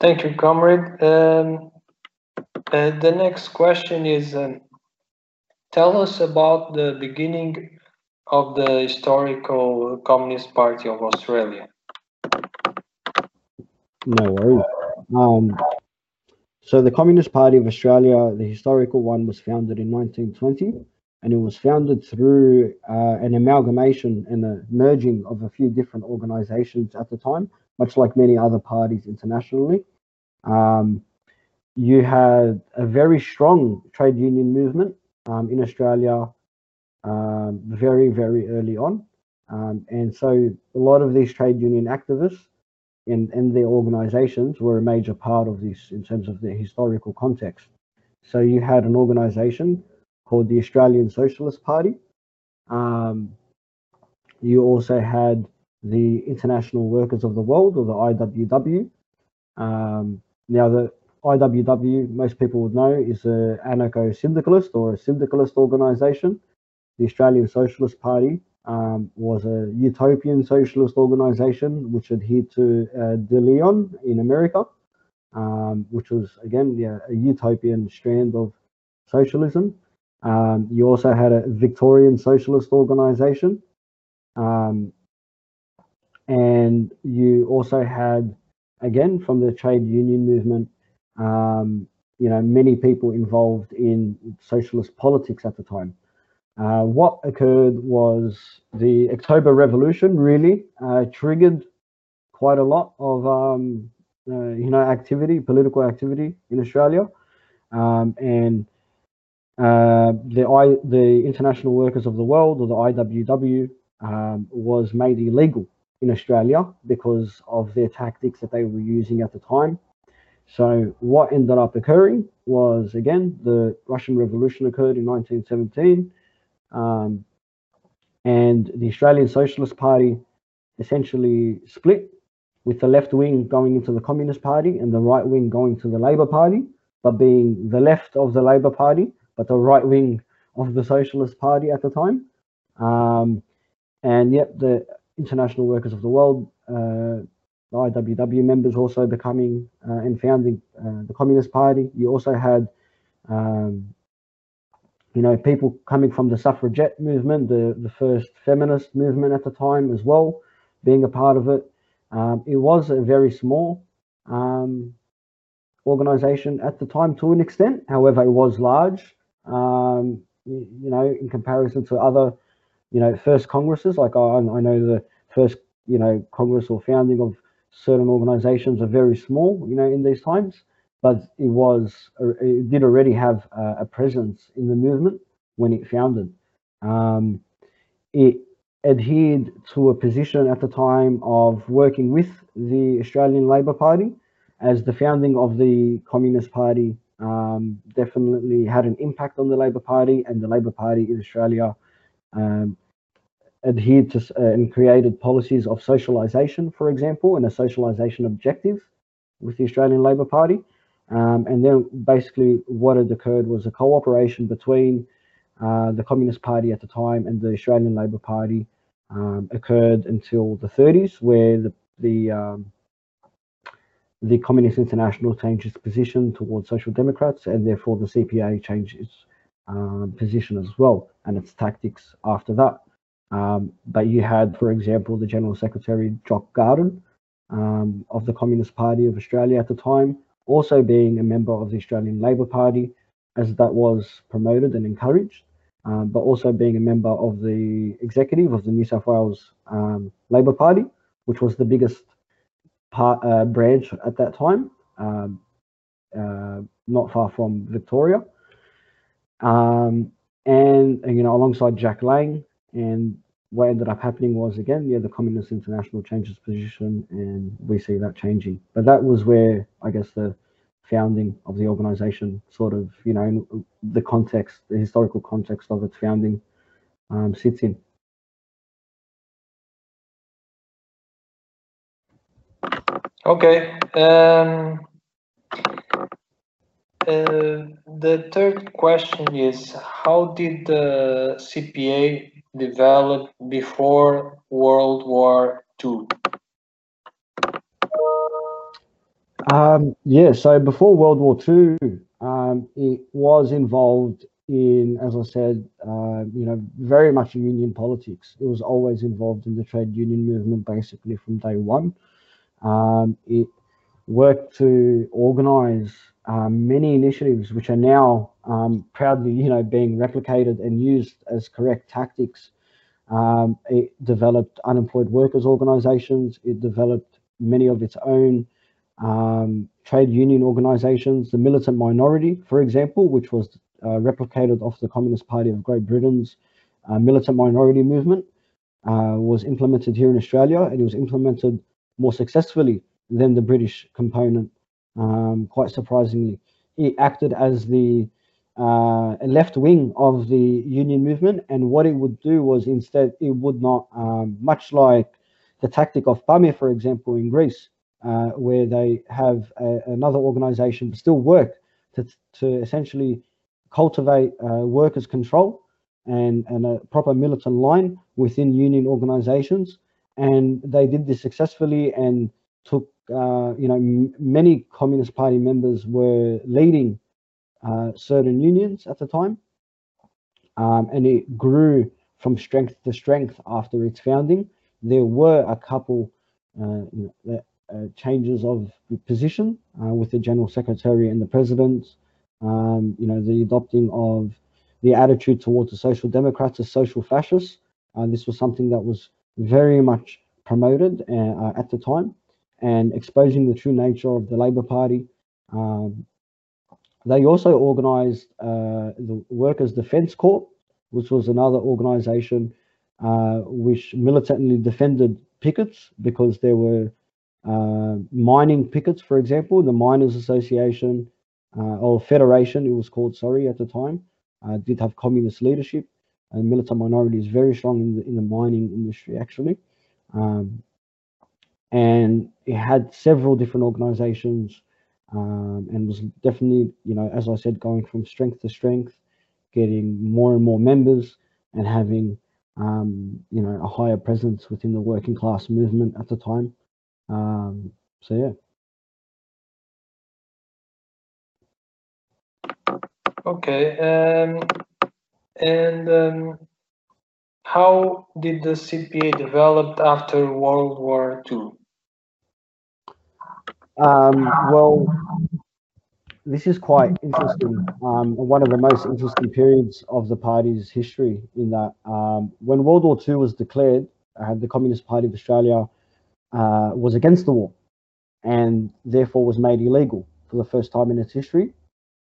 Thank you, comrade. Um, uh, the next question is, um, tell us about the beginning of the historical Communist Party of Australia. No worries. Um, so the Communist Party of Australia, the historical one, was founded in 1920, and it was founded through uh, an amalgamation and a merging of a few different organizations at the time, much like many other parties internationally. Um, you had a very strong trade union movement um, in Australia um, very, very early on. Um, and so a lot of these trade union activists and, and their organizations were a major part of this in terms of the historical context. So you had an organization called the Australian Socialist Party. Um, you also had the International Workers of the World, or the IWW. Um, now, the IWW, most people would know, is an anarcho syndicalist or a syndicalist organization. The Australian Socialist Party um, was a utopian socialist organization which adhered to uh, De Leon in America, um, which was, again, yeah, a utopian strand of socialism. Um, you also had a Victorian socialist organization. Um, and you also had, again, from the trade union movement, um, you know, many people involved in socialist politics at the time. Uh, what occurred was the October Revolution really uh, triggered quite a lot of um, uh, you know activity, political activity in Australia, um, and uh, the I, the International Workers of the World or the IWW um, was made illegal in Australia because of their tactics that they were using at the time. So what ended up occurring was again the Russian Revolution occurred in 1917. Um, and the Australian Socialist Party essentially split with the left wing going into the Communist Party and the right wing going to the Labour Party, but being the left of the Labour Party, but the right wing of the Socialist Party at the time. Um, and yet the International Workers of the World, uh, the IWW members also becoming uh, and founding uh, the Communist Party. You also had um, you know, people coming from the suffragette movement, the, the first feminist movement at the time as well, being a part of it. Um, it was a very small um, organization at the time to an extent. However, it was large, um, you, you, know, in comparison to other, you know, first congresses. Like I, I know the first, you know, congress or founding of certain organizations are very small, you know, in these times but it was it did already have a, a presence in the movement when it founded. Um, it adhered to a position at the time of working with the Australian Labor Party, as the founding of the Communist Party um, definitely had an impact on the Labor Party, and the Labor Party in Australia um, adhered to uh, and created policies of socialisation, for example, and a socialisation objective with the Australian Labor Party. Um, and then basically what had occurred was a cooperation between uh, the Communist Party at the time and the Australian Labor Party um, occurred until the 30s, where the the, um, the Communist International changed its position towards Social Democrats, and therefore the CPA changed its um, position as well and its tactics after that. Um, but you had, for example, the General Secretary Jock Garden um, of the Communist Party of Australia at the time, also being a member of the Australian Labor Party, as that was promoted and encouraged, um, but also being a member of the executive of the New South Wales um, Labor Party, which was the biggest part, uh, branch at that time, um, uh, not far from Victoria. Um, and, you know, alongside Jack Lang and what ended up happening was again, yeah, the Communist International changed its position, and we see that changing. But that was where I guess the founding of the organization, sort of, you know, the context, the historical context of its founding, um, sits in. Okay. Um, uh, the third question is how did the CPA develop before World War II? Um, yeah, so before World War II, um, it was involved in, as I said, uh, you know, very much union politics. It was always involved in the trade union movement basically from day one. Um, it worked to organize um, many initiatives which are now um, proudly, you know, being replicated and used as correct tactics. Um, it developed unemployed workers organizations. It developed many of its own um, trade union organizations, the militant minority, for example, which was uh, replicated off the Communist Party of Great Britain's uh, militant minority movement, uh, was implemented here in Australia, and it was implemented more successfully than the British component. Um, quite surprisingly, it acted as the uh, left wing of the union movement, and what it would do was instead it would not, um, much like the tactic of PAME, for example, in Greece, uh, where they have a, another organization still work to, to essentially cultivate uh, workers' control and, and a proper militant line within union organizations. And they did this successfully and took, uh, you know, many Communist Party members were leading uh, certain unions at the time. Um, and it grew from strength to strength after its founding. There were a couple uh, you know, uh, changes of position uh, with the General Secretary and the President um, you know, the adopting of the attitude towards the Social Democrats as social fascists. Uh, this was something that was very much promoted uh, uh, at the time and exposing the true nature of the Labour Party. Um, they also organised uh, the Workers' Defence Corps, which was another organisation uh, which militantly defended pickets because there were uh, mining pickets, for example, the Miners Association, uh, or federation, it was called, sorry, at the time, did have communist leadership. And militant minority is very strong in the, in the mining industry, actually. Um, and it had several different organizations um, and was definitely, you know, as I said, going from strength to strength, getting more and more members and having, um, you know, a higher presence within the working class movement at the time. Um, so, yeah. Okay. Um, and um, how did the CPA develop after World War II? Um, well, this is quite interesting. Um, one of the most interesting periods of the party's history. In that, um, when World War II was declared, uh, the Communist Party of Australia uh, was against the war, and therefore was made illegal for the first time in its history.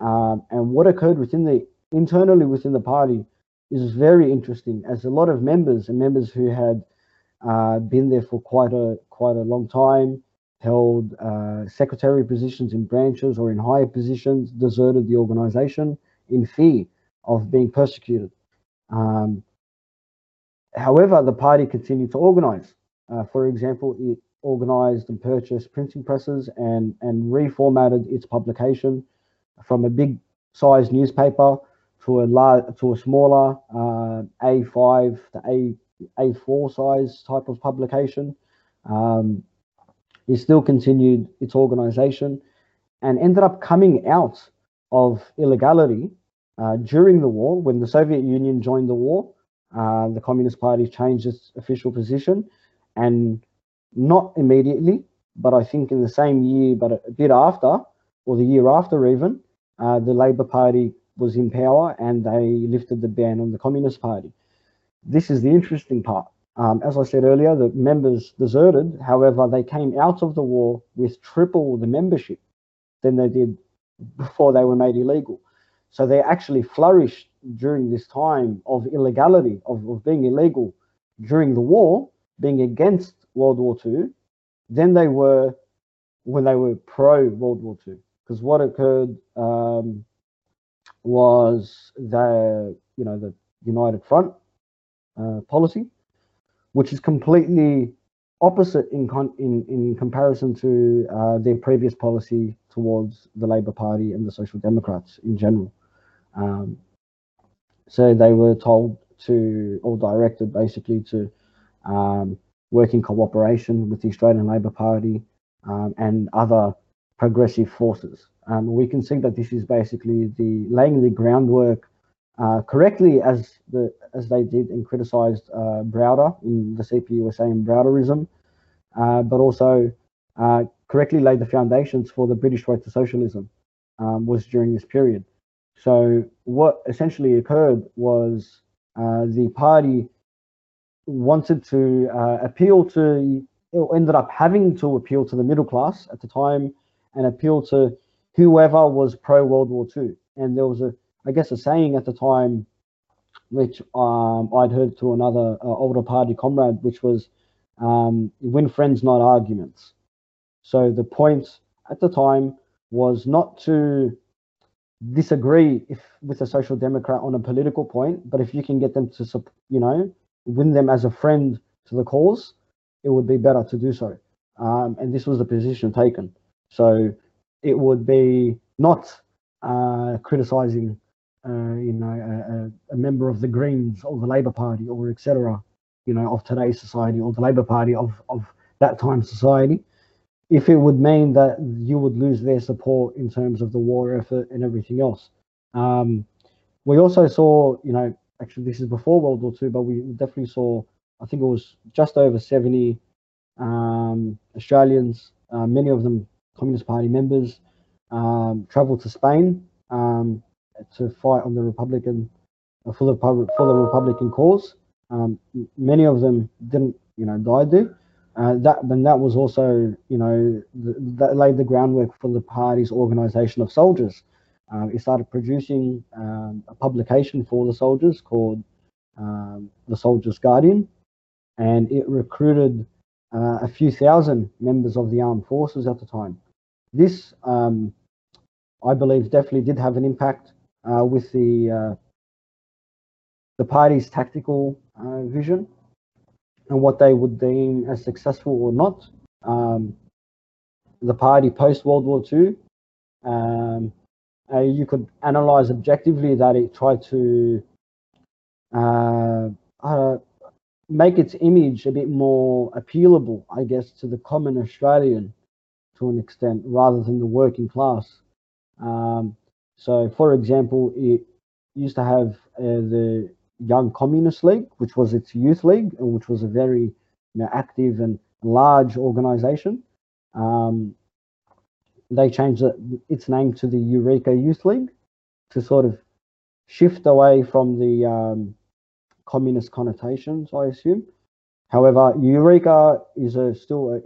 Um, and what occurred within the internally within the party is very interesting, as a lot of members and members who had uh, been there for quite a quite a long time, held uh, secretary positions in branches or in higher positions, deserted the organization in fear of being persecuted. Um, however, the party continued to organize. Uh, for example, it organized and purchased printing presses and, and reformatted its publication from a big size newspaper to a large to a smaller uh, A5 to A A4 size type of publication. Um, he still continued its organization and ended up coming out of illegality uh, during the war when the Soviet Union joined the war. Uh, the Communist Party changed its official position and not immediately, but I think in the same year, but a bit after, or the year after even, uh, the Labour Party was in power and they lifted the ban on the Communist Party. This is the interesting part. Um, as I said earlier, the members deserted. However, they came out of the war with triple the membership than they did before they were made illegal. So they actually flourished during this time of illegality, of, of being illegal during the war, being against World War II, than they were when they were pro World War II because what occurred um, was the you know the United Front uh, policy, which is completely opposite in in in comparison to uh, their previous policy towards the Labour Party and the Social Democrats in general. Um, so they were told to, or directed basically to um, work in cooperation with the Australian Labor Party um, and other progressive forces. Um, we can see that this is basically the laying the groundwork uh, correctly as the as they did and criticised uh, Browder in the CPUSA and Browderism, uh, but also uh, correctly laid the foundations for the British road to socialism um, was during this period. So what essentially occurred was uh, the party wanted to uh, appeal to, ended up having to appeal to the middle class at the time and appeal to whoever was pro World War II. And there was a, I guess, a saying at the time, which um, I'd heard to another uh, older party comrade, which was, um, "Win friends, not arguments." So the point at the time was not to disagree if with a social democrat on a political point, but if you can get them to, you know, win them as a friend to the cause, it would be better to do so. Um, and this was the position taken. So it would be not uh, criticizing, uh, you know, a, a, member of the Greens or the Labour Party or etc. You know, of today's society or the Labour Party of of that time society. If it would mean that you would lose their support in terms of the war effort and everything else. Um, we also saw, you know, actually this is before World War II, but we definitely saw, I think it was just over 70 um, Australians, uh, many of them Communist Party members, um, traveled to Spain um, to fight on the Republican, uh, for the for the Republican cause. Um, many of them didn't, you know, die there. Uh, that and that was also, you know, the, that laid the groundwork for the party's organisation of soldiers. Um, he started producing um, a publication for the soldiers called um, The Soldier's Guardian, and it recruited uh, a few thousand members of the armed forces at the time. This, um, I believe, definitely did have an impact uh, with the uh, the party's tactical uh, vision and what they would deem as successful or not. Um, the party post World War II um, uh, you could analyze objectively that it tried to make its image a bit more appealable, I guess, to the common Australian to an extent, rather than the working class. Um, so, for example, it used to have uh, the Young Communist League, which was its youth league, which was a very you know, active and large organization. Um, they changed its name to the Eureka Youth League to sort of shift away from the um, communist connotations, I assume. However, Eureka is a still, i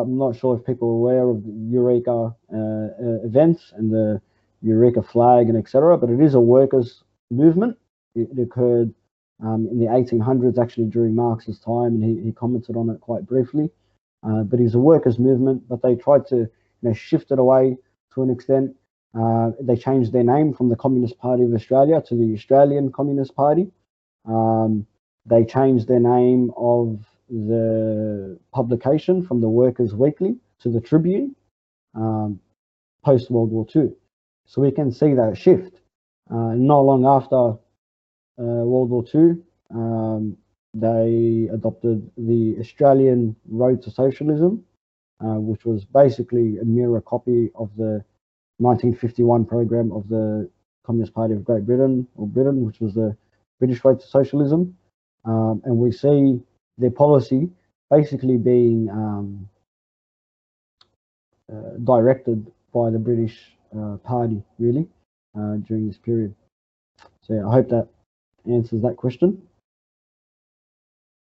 am not sure if people are aware of the Eureka uh, uh, events and the Eureka flag and etc., but it is a workers' movement. It, it occurred um, in the 1800s, actually during Marx's time, and he, he commented on it quite briefly. Uh, but it's a workers' movement, but they tried to you know, shift it away to an extent. Uh, they changed their name from the Communist Party of Australia to the Australian Communist Party. Um, they changed their name of the publication from the Workers' Weekly to the Tribune um, post World War II. So we can see that shift. Uh, not long after uh, World War II, um, they adopted the Australian Road to Socialism, uh, which was basically a mirror copy of the 1951 program of the Communist Party of Great Britain, or Britain, which was the British Road to Socialism. Um, and we see their policy basically being um, uh, directed by the British uh, Party, really, uh, during this period. So yeah, I hope that answers that question.